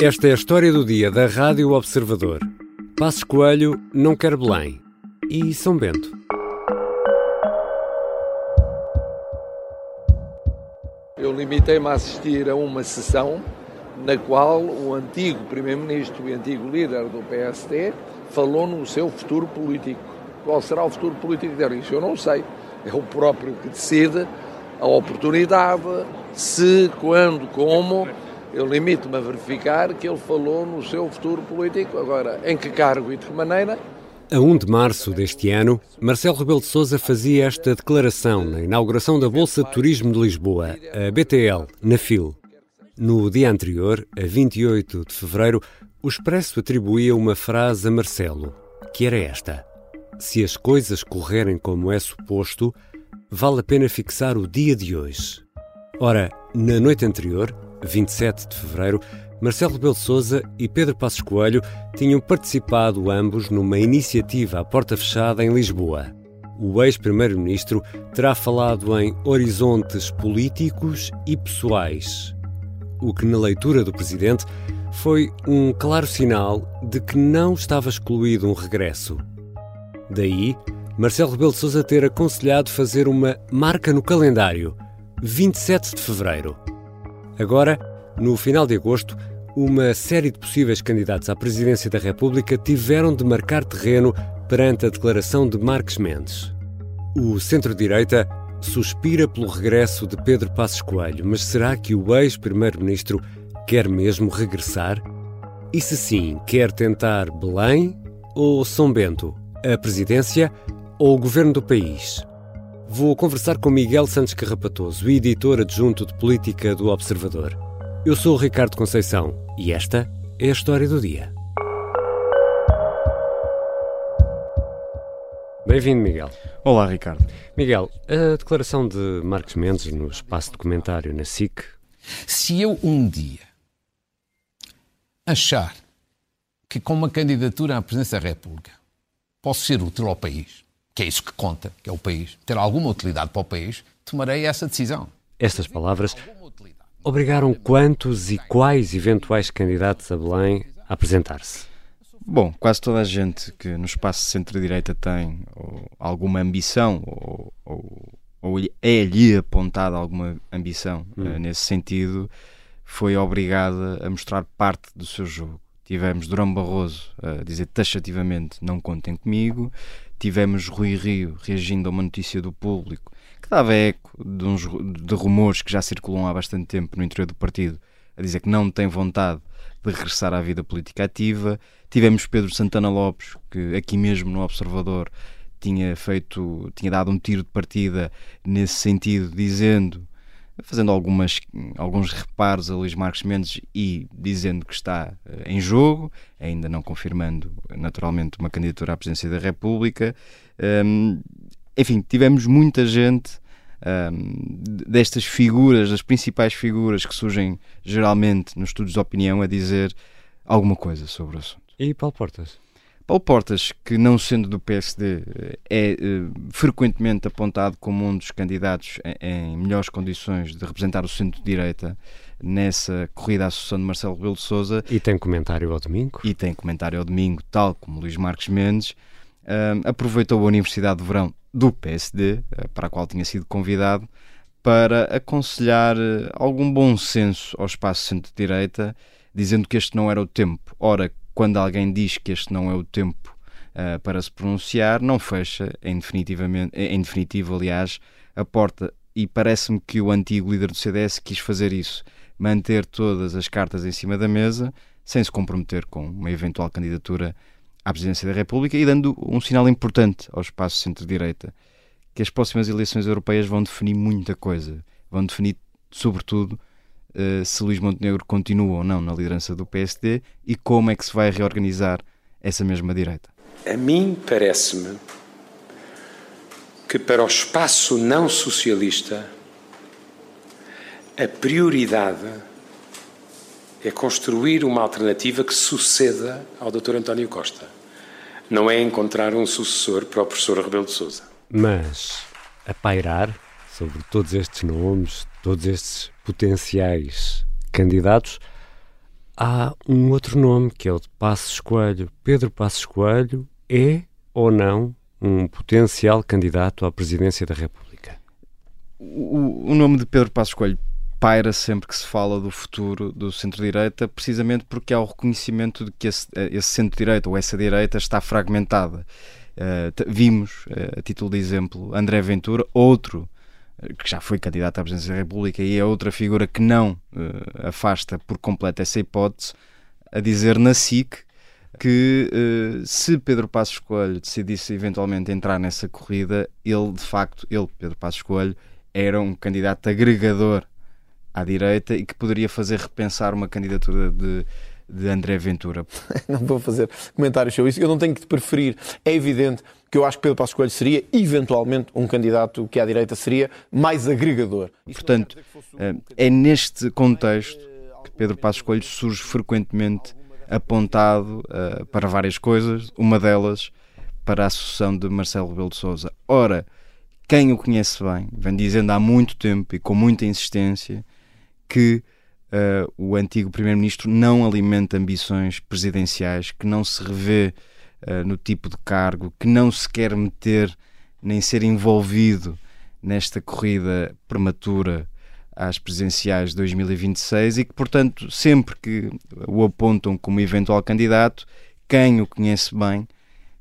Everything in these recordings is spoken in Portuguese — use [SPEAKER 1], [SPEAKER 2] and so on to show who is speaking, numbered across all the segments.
[SPEAKER 1] Esta é a história do dia da Rádio Observador. Passos Coelho não quer Belém. E São Bento.
[SPEAKER 2] Eu limitei-me a assistir a uma sessão na qual o antigo Primeiro-Ministro e antigo líder do PSD falou no seu futuro político. Qual será o futuro político dele? Isso eu não sei. É o próprio que decide a oportunidade, se, quando, como eu limito-me a verificar que ele falou no seu futuro político. Agora, em que cargo e de que maneira?
[SPEAKER 1] A 1 de março deste ano, Marcelo Rebelo de Sousa fazia esta declaração na inauguração da Bolsa de Turismo de Lisboa, a BTL, na FIL. No dia anterior, a 28 de fevereiro, o Expresso atribuía uma frase a Marcelo, que era esta: Se as coisas correrem como é suposto, vale a pena fixar o dia de hoje. Ora, na noite anterior, 27 de fevereiro, Marcelo Rebelo Sousa e Pedro Passos Coelho tinham participado ambos numa iniciativa à porta fechada em Lisboa. O ex-primeiro-ministro terá falado em horizontes políticos e pessoais, o que na leitura do presidente foi um claro sinal de que não estava excluído um regresso. Daí, Marcelo Rebelo de Sousa ter aconselhado fazer uma marca no calendário, 27 de fevereiro. Agora, no final de agosto, uma série de possíveis candidatos à presidência da República tiveram de marcar terreno perante a declaração de Marques Mendes. O centro-direita suspira pelo regresso de Pedro Passos Coelho, mas será que o ex-primeiro-ministro quer mesmo regressar? E se sim, quer tentar Belém ou São Bento, a presidência ou o governo do país? Vou conversar com Miguel Santos Carrapatoso, editor adjunto de política do Observador. Eu sou o Ricardo Conceição e esta é a história do dia. Bem-vindo, Miguel.
[SPEAKER 3] Olá, Ricardo.
[SPEAKER 1] Miguel, a declaração de Marcos Mendes no espaço de comentário na SIC.
[SPEAKER 4] Se eu um dia achar que com uma candidatura à presidência da República posso ser útil ao país, que é isso que conta, que é o país, ter alguma utilidade para o país, tomarei essa decisão.
[SPEAKER 1] Estas palavras obrigaram quantos e quais eventuais candidatos a Belém a apresentar-se?
[SPEAKER 3] Bom, quase toda a gente que no espaço centro-direita tem ou, alguma ambição ou, ou, ou, é-lhe apontada alguma ambição hum. uh, nesse sentido, foi obrigada a mostrar parte do seu jogo. Tivemos Durão Barroso a dizer taxativamente não contem comigo, tivemos Rui Rio reagindo a uma notícia do público que dava eco de, uns, de rumores que já circulam há bastante tempo no interior do partido, a dizer que não tem vontade de regressar à vida política ativa. Tivemos Pedro Santana Lopes, que aqui mesmo no Observador tinha feito, tinha dado um tiro de partida nesse sentido, dizendo, fazendo algumas, alguns reparos a Luís Marques Mendes e dizendo que está uh, em jogo, ainda não confirmando naturalmente uma candidatura à presidência da República. Um, enfim, tivemos muita gente um, destas figuras, das principais figuras que surgem geralmente nos estudos de opinião, a dizer alguma coisa sobre o assunto.
[SPEAKER 1] E Paulo Portas?
[SPEAKER 3] Paulo Portas, que não sendo do PSD, é uh, frequentemente apontado como um dos candidatos em, melhores condições de representar o centro-direita nessa corrida à sucessão de Marcelo Rebelo de Sousa.
[SPEAKER 1] E tem comentário ao domingo.
[SPEAKER 3] E tem comentário ao domingo, tal como Luís Marques Mendes. Uh, aproveitou a Universidade de Verão do PSD, eh, para a qual tinha sido convidado, para aconselhar eh, algum bom senso ao espaço centro-direita, dizendo que este não era o tempo. Ora, quando alguém diz que este não é o tempo uh, para se pronunciar, não fecha, em, definitivamente, em definitivo, aliás, a porta. E parece-me que o antigo líder do CDS quis fazer isso, manter todas as cartas em cima da mesa, sem se comprometer com uma eventual candidatura à presidência da República e dando um sinal importante ao espaço centro-direita, que as próximas eleições europeias vão definir muita coisa. Vão definir, sobretudo, uh, se Luís Montenegro continua ou não na liderança do PSD e como é que se vai reorganizar essa mesma direita.
[SPEAKER 5] A mim parece-me que para o espaço não socialista a prioridade é construir uma alternativa que suceda ao Dr. António Costa não é encontrar um sucessor para o professor Rebelo de Sousa.
[SPEAKER 1] Mas a pairar sobre todos estes nomes, todos estes potenciais candidatos, há um outro nome, que é o de Passos Coelho. Pedro Passos Coelho é ou não um potencial candidato à presidência da República?
[SPEAKER 3] O, o nome de Pedro Passos Coelho paira sempre que se fala do futuro do centro-direita, precisamente porque há o reconhecimento de que esse, esse centro-direita ou essa direita está fragmentada. Uh, vimos, uh, a título de exemplo, André Ventura, outro que já foi candidato à presidência da República e é outra figura que não afasta por completo essa hipótese, a dizer na SIC que se Pedro Passos Coelho decidisse eventualmente entrar nessa corrida, ele de facto, ele, Pedro Passos Coelho, era um candidato agregador à direita e que poderia fazer repensar uma candidatura de, de André Ventura.
[SPEAKER 6] não vou fazer comentários sobre isso. Eu não tenho que te preferir. É evidente que eu acho que Pedro Passos Coelho seria, eventualmente, um candidato que à direita seria mais agregador.
[SPEAKER 3] Portanto, eh, é neste contexto que Pedro Passos Coelho surge frequentemente apontado uh, para várias coisas, uma delas para a sucessão de Marcelo Rebelo de Sousa. Ora, quem o conhece bem, vem dizendo há muito tempo e com muita insistência que uh, o antigo primeiro-ministro não alimenta ambições presidenciais, que não se revê uh, no tipo de cargo, que não se quer meter nem ser envolvido nesta corrida prematura às presidenciais de 2026 e que, portanto, sempre que o apontam como eventual candidato, quem o conhece bem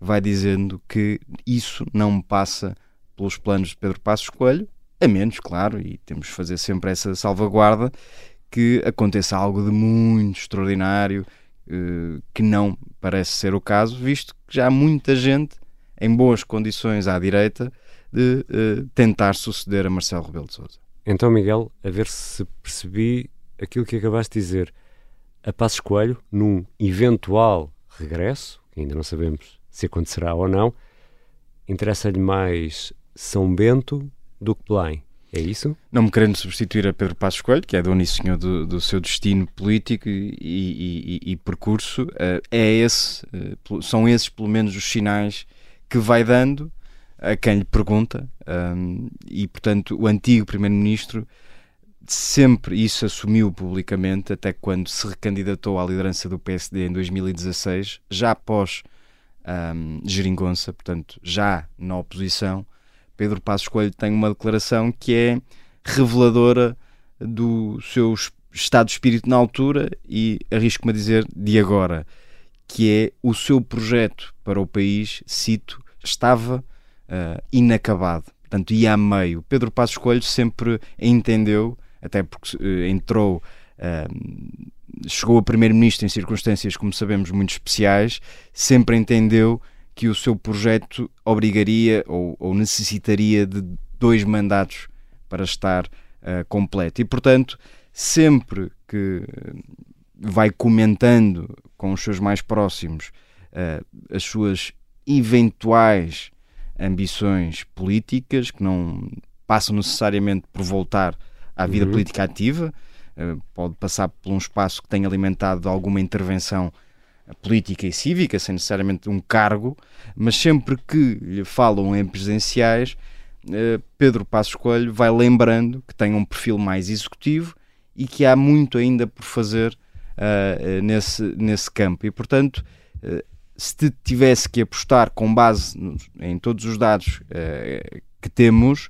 [SPEAKER 3] vai dizendo que isso não passa pelos planos de Pedro Passos Coelho, a menos, claro, e temos de fazer sempre essa salvaguarda, que aconteça algo de muito extraordinário, eh, que não parece ser o caso, visto que já há muita gente em boas condições à direita de eh, tentar suceder a Marcelo Rebelo de Sousa.
[SPEAKER 1] Então, Miguel, a ver se percebi aquilo que acabaste de dizer. A Passos Coelho, num eventual regresso, ainda não sabemos se acontecerá ou não, interessa-lhe mais São Bento do que Belém. É isso?
[SPEAKER 3] Não me querendo substituir a Pedro Passos Coelho, que é dono e senhor do, do seu destino político e, e, e, e percurso, uh, é esse, uh, são esses pelo menos os sinais que vai dando a quem lhe pergunta um, e portanto o antigo primeiro-ministro sempre isso assumiu publicamente até quando se recandidatou à liderança do PSD em 2016 já após um, Geringonça, portanto já na oposição Pedro Passos Coelho tem uma declaração que é reveladora do seu estado de espírito na altura e arrisco-me a dizer de agora, que é o seu projeto para o país, cito, estava uh, inacabado, portanto ia a meio. Pedro Passos Coelho sempre entendeu, até porque uh, entrou, uh, chegou a primeiro-ministro em circunstâncias, como sabemos, muito especiais, sempre entendeu que o seu projeto obrigaria ou, ou necessitaria de dois mandatos para estar uh, completo. E, portanto, sempre que vai comentando com os seus mais próximos uh, as suas eventuais ambições políticas, que não passam necessariamente por voltar à vida uhum. política ativa, uh, pode passar por um espaço que tenha alimentado alguma intervenção política e cívica, sem necessariamente um cargo, mas sempre que lhe falam em presidenciais, eh, Pedro Passos Coelho vai lembrando que tem um perfil mais executivo e que há muito ainda por fazer uh, nesse, nesse campo. E, portanto, uh, se tivesse que apostar com base em todos os dados uh, que temos,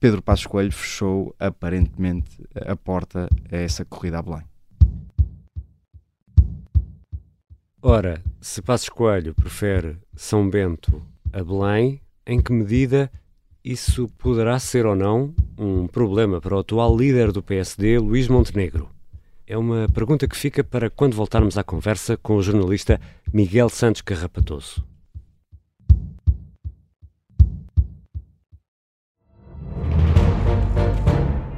[SPEAKER 3] Pedro Passos Coelho fechou aparentemente a porta a essa corrida a Belém.
[SPEAKER 1] Ora, se Passos Coelho prefere São Bento a Belém, em que medida isso poderá ser ou não um problema para o atual líder do PSD, Luís Montenegro? É uma pergunta que fica para quando voltarmos à conversa com o jornalista Miguel Santos Carrapatoso.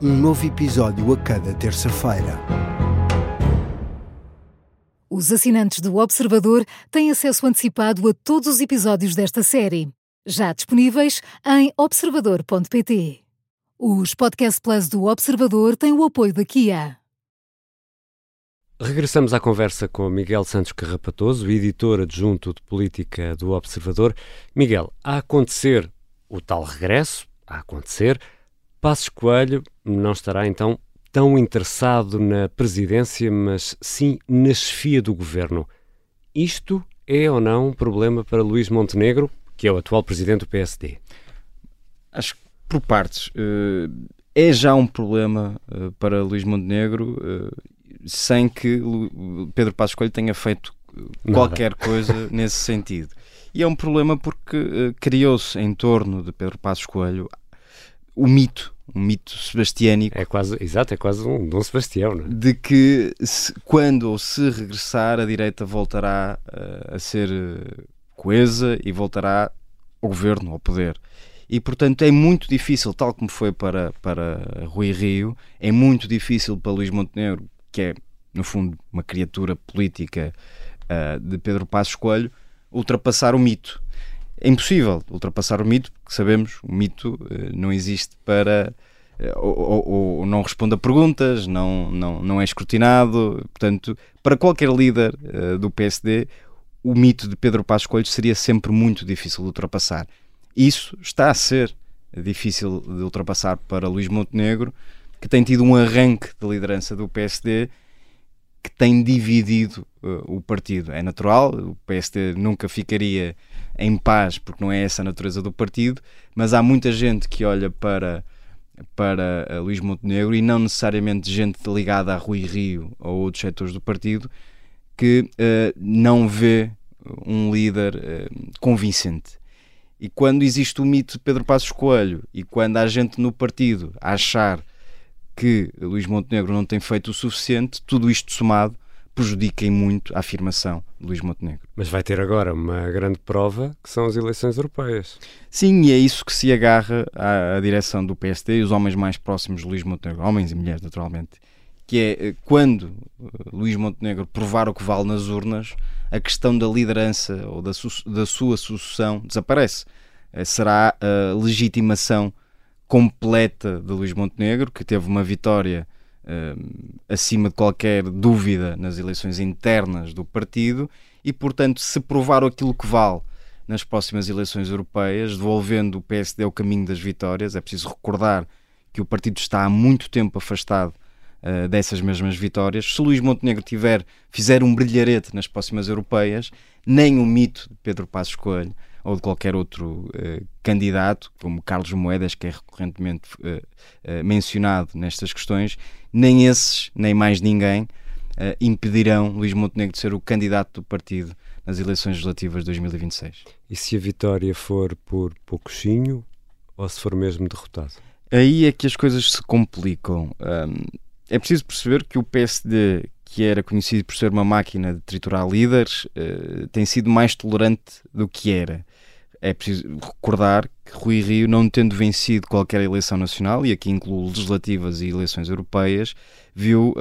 [SPEAKER 7] um novo episódio a cada terça-feira.
[SPEAKER 8] Os assinantes do Observador têm acesso antecipado a todos os episódios desta série, já disponíveis em observador.pt. Os Podcast Plus do Observador têm o apoio da Kia.
[SPEAKER 1] Regressamos à conversa com Miguel Santos Carrapatoso, editor adjunto de política do Observador. Miguel, a acontecer o tal regresso, a acontecer, Passos Coelho não estará então tão interessado na presidência, mas sim na chefia do governo. Isto é ou não um problema para Luís Montenegro, que é o atual presidente do PSD?
[SPEAKER 3] Acho que por partes. Eh, é já um problema eh, para Luís Montenegro eh, sem que Pedro Passos Coelho tenha feito qualquer Nada. coisa nesse sentido. E é um problema porque criou-se em torno de Pedro Passos Coelho o mito, um mito sebastiânico.
[SPEAKER 1] É quase, exato, é quase um Dom Sebastião, não é?
[SPEAKER 3] De que se, quando ou se regressar, a direita voltará uh, a ser uh, coesa e voltará ao governo, ao poder. E, portanto, é muito difícil, tal como foi para, para Rui Rio, é muito difícil para Luís Montenegro, que é, no fundo, uma criatura política uh, de Pedro Passos Coelho, ultrapassar o mito é impossível ultrapassar o mito, porque sabemos o mito eh, não existe para. Eh, ou, ou, ou, não responde a perguntas, não, não, não é escrutinado. Portanto, para qualquer líder uh, do PSD, o mito de Pedro Passos Coelho seria sempre muito difícil de ultrapassar. Isso está a ser difícil de ultrapassar para Luís Montenegro, que tem tido um arranque de liderança do PSD que tem dividido uh, o partido. É natural, o PSD nunca ficaria em paz, porque não é essa a natureza do partido, mas há muita gente que olha para, para uh, Luís Montenegro e não necessariamente gente ligada a Rui Rio ou outros setores do partido que uh, não vê um líder uh, convincente. E quando existe o mito de Pedro Passos Coelho e quando há gente no partido a achar que Luís Montenegro não tem feito o suficiente, tudo isto somado prejudiquem muito a afirmação de Luís Montenegro.
[SPEAKER 1] Mas vai ter agora uma grande prova que são as eleições europeias.
[SPEAKER 3] Sim, e é isso que se agarra à, à direção do PSD e os homens mais próximos de Luís Montenegro, homens e mulheres naturalmente, que é eh, quando eh, Luís Montenegro provar o que vale nas urnas, a questão da liderança ou da, su da sua sucessão desaparece. Eh, será a legitimação completa de Luís Montenegro, que teve uma vitória acima de qualquer dúvida nas eleições internas do partido e, portanto, se provar aquilo que vale nas próximas eleições europeias, devolvendo o PSD ao caminho das vitórias, é preciso recordar que o partido está há muito tempo afastado uh, dessas mesmas vitórias. Se Luís Montenegro tiver, fizer um brilharete nas próximas europeias, nem o mito de Pedro Passos Coelho ou de qualquer outro uh, candidato, como Carlos Moedas, que é recorrentemente uh, mencionado nestas questões, nem esses, nem mais ninguém, impedirão Luís Montenegro de ser o candidato do partido nas eleições legislativas de 2026.
[SPEAKER 1] E se a vitória for por pouquinho ou se for mesmo derrotado?
[SPEAKER 3] Aí é que as coisas se complicam. Um, é preciso perceber que o PSD, que era conhecido por ser uma máquina de triturar líderes, uh, tem sido mais tolerante do que era é preciso recordar que Rui Rio, não tendo vencido qualquer eleição nacional, e aqui incluo legislativas e eleições europeias, viu,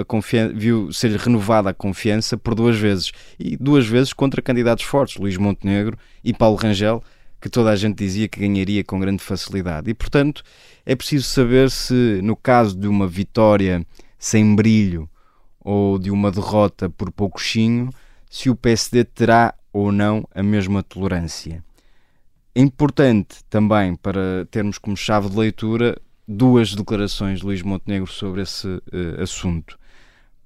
[SPEAKER 3] viu ser renovada a confiança por duas vezes. E duas vezes contra candidatos fortes, Luís Montenegro e Paulo Rangel, que toda a gente dizia que ganharia com grande facilidade. E, portanto, é preciso saber se, no caso de uma vitória sem brilho ou de uma derrota por poucochinho, se o PSD terá ou não a mesma tolerância. É importante também para termos como chave de leitura duas declarações de Luís Montenegro sobre esse uh, assunto.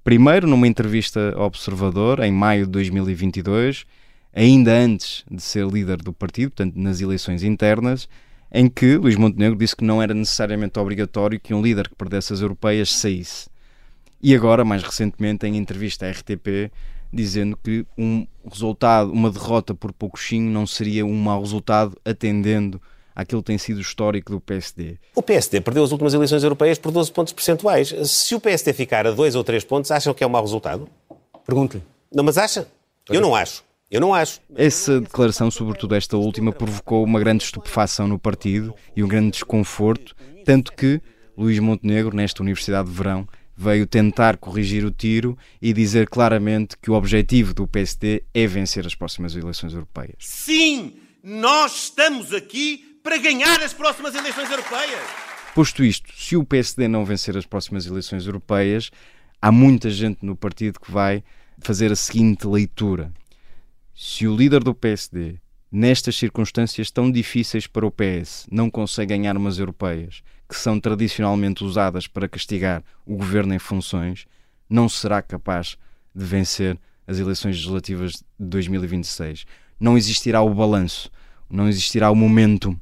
[SPEAKER 3] Primeiro, numa entrevista ao Observador, em maio de 2022, ainda antes de ser líder do partido, portanto, nas eleições internas, em que Luís Montenegro disse que não era necessariamente obrigatório que um líder que perdesse as europeias saísse. E agora, mais recentemente, em entrevista à RTP, dizendo que um resultado, uma derrota por pouquinho não seria um mau resultado, atendendo àquilo que tem sido o histórico do PSD.
[SPEAKER 9] O PSD perdeu as últimas eleições europeias por 12 pontos percentuais. Se o PSD ficar a 2 ou 3 pontos, acham que é um mau resultado?
[SPEAKER 10] Pergunte-lhe.
[SPEAKER 9] Não, mas acha? Eu não acho. Eu não acho.
[SPEAKER 3] Essa declaração, sobretudo esta última, provocou uma grande estupefação no partido e um grande desconforto, tanto que Luís Montenegro, nesta Universidade de Verão, veio tentar corrigir o tiro e dizer claramente que o objetivo do PSD é vencer as próximas eleições europeias.
[SPEAKER 11] Sim, nós estamos aqui para ganhar as próximas eleições europeias.
[SPEAKER 3] Posto isto, se o PSD não vencer as próximas eleições europeias, há muita gente no partido que vai fazer a seguinte leitura. Se o líder do PSD, nestas circunstâncias tão difíceis para o PS, não consegue ganhar umas europeias, que são tradicionalmente usadas para castigar o governo em funções, não será capaz de vencer as eleições legislativas de 2026. Não existirá o balanço, não existirá o momentum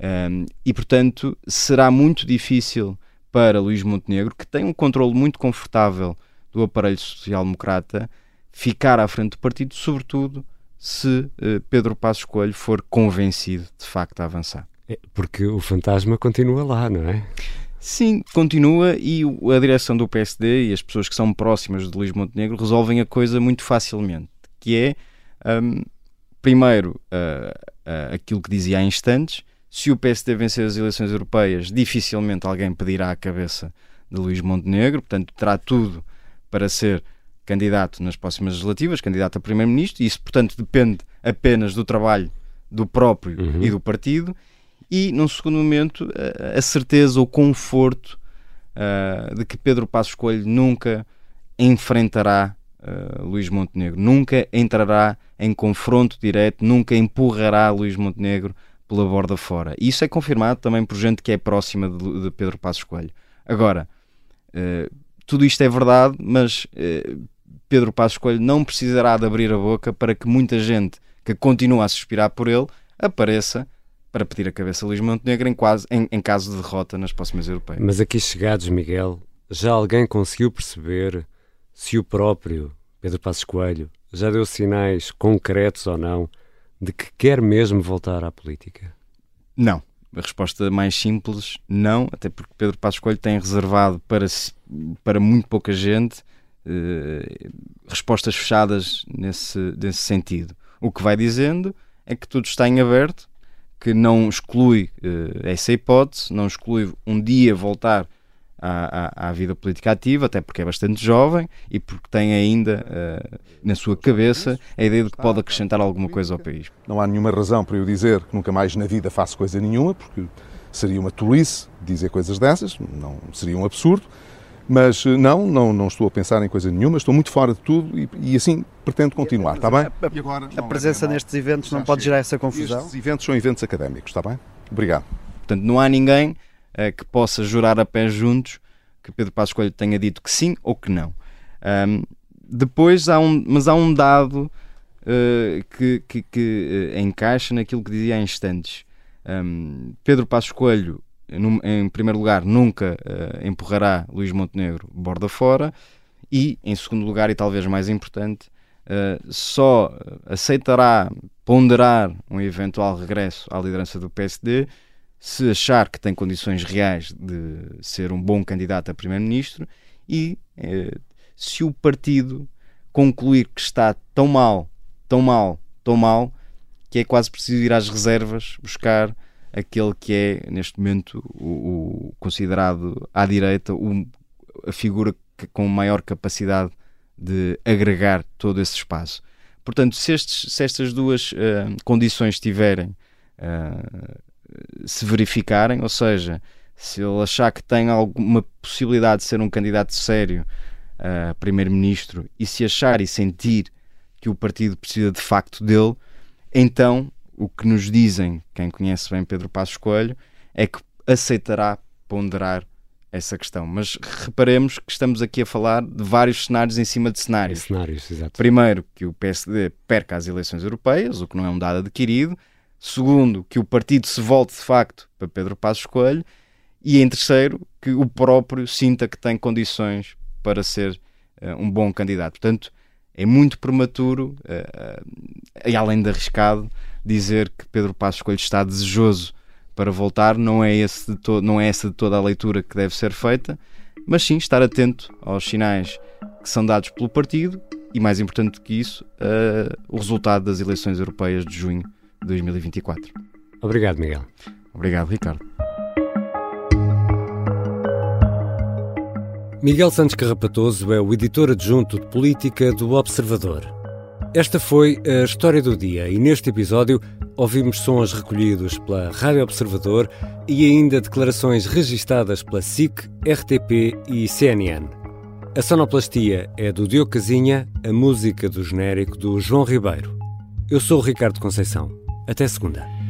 [SPEAKER 3] um, e, portanto, será muito difícil para Luís Montenegro, que tem um controle muito confortável do aparelho social-democrata, ficar à frente do partido, sobretudo se uh, Pedro Passos Coelho for convencido de facto a avançar.
[SPEAKER 1] É, porque o fantasma continua lá, não é?
[SPEAKER 3] Sim, continua e a direção do PSD e as pessoas que são próximas de Luís Montenegro resolvem a coisa muito facilmente, que é, um, primeiro, uh, uh, aquilo que dizia há instantes, se o PSD vencer as eleições europeias, dificilmente alguém pedirá a cabeça de Luís Montenegro, portanto, terá tudo para ser candidato nas próximas legislativas, candidato a primeiro-ministro, e isso, portanto, depende apenas do trabalho do próprio uhum. e do partido, e, num segundo momento, a, a certeza, o conforto uh, de que Pedro Passos Coelho nunca enfrentará uh, Luís Montenegro, nunca entrará em confronto direto, nunca empurrará Luís Montenegro pela borda fora. E isso é confirmado também por gente que é próxima de, de Pedro Passos Coelho. Agora, uh, tudo isto é verdade, mas uh, Pedro Passos Coelho não precisará de abrir a boca para que muita gente que continua a suspirar por ele apareça para pedir a cabeça a Luís Montenegro em, quase, em, em caso de derrota nas próximas europeias.
[SPEAKER 1] Mas aqui chegados, Miguel, já alguém conseguiu perceber se o próprio Pedro Passos Coelho já deu sinais concretos ou não de que quer mesmo voltar à política?
[SPEAKER 3] Não. A resposta mais simples, não, até porque Pedro Passos Coelho tem reservado para, para muito pouca gente respostas fechadas nesse, nesse sentido. O que vai dizendo é que tudo está em aberto, que não exclui eh, essa hipótese, não exclui um dia voltar à, à, à, vida política ativa, até porque é bastante jovem e porque tem ainda uh, na sua cabeça a ideia de que pode acrescentar alguma coisa ao país.
[SPEAKER 12] Não há nenhuma razão para eu dizer que nunca mais na vida faço coisa nenhuma, porque seria uma tolice dizer coisas dessas, não seria um absurdo. Mas eh, não, não, não estou a pensar em coisa nenhuma, estou muito fora de tudo e, e assim pretendo continuar, está bem?
[SPEAKER 13] A, agora, a presença nestes eventos não pode gerar essa confusão?
[SPEAKER 12] Estes eventos são eventos académicos, está bem? Obrigado.
[SPEAKER 3] Portanto, não há ninguém uh, que possa jurar a pé juntos que Pedro Passos Coelho tenha dito que sim ou que não. Um, depois há um, mas há um dado uh, que, que, que uh, encaixa naquilo que dizia há instantes. Um, Pedro Passos Coelho, num, em primeiro lugar, nunca uh, empurrará Luís Montenegro borda fora e, em segundo lugar, e talvez mais importante, só aceitará ponderar um eventual regresso à liderança do PSD se achar que tem condições reais de ser um bom candidato a primeiro-ministro e eh, se o partido concluir que está tão mal, tão mal, tão mal, que é quase preciso ir às reservas buscar aquele que é, neste momento, o, o considerado à direita o, a figura que, com maior capacidade de agregar todo esse espaço. Portanto, se, estes, se estas duas uh, condições estiverem uh, se verificarem, ou seja, se ele achar que tem alguma possibilidade de ser um candidato sério a primeiro-ministro e se achar e sentir que o partido precisa de facto dele, então o que nos dizem, quem conhece bem Pedro Passos Coelho, é que aceitará ponderar essa questão. Mas reparemos que estamos aqui a falar de vários cenários em cima de cenários.
[SPEAKER 1] cenários
[SPEAKER 3] Primeiro, que o PSD perca as eleições europeias, o que não é um dado adquirido. Segundo, que o partido se volte de facto para Pedro Passos Coelho. E em terceiro, que o próprio sinta que tem condições para ser uh, um bom candidato. Portanto, é muito prematuro uh, uh, e além de arriscado dizer que Pedro Passos Coelho está desejoso para voltar. Não é, esse de não é essa de toda a leitura que deve ser feita, mas sim estar atento aos sinais que são dados pelo partido e, mais importante do que isso, o resultado das eleições europeias de junho 2024.
[SPEAKER 1] Obrigado, Miguel.
[SPEAKER 3] Obrigado, Ricardo.
[SPEAKER 1] Miguel Santos Carrapatoso é o editor adjunto de política do Observador. Esta foi a história do dia e neste episódio ouvimos sons recolhidos pela Rádio Observador e ainda declarações registadas pela SIC, RTP e CNN. A sonoplastia é do Diogo Casinha, a música do genérico do João Ribeiro. Eu sou o Ricardo Conceição. Até segunda.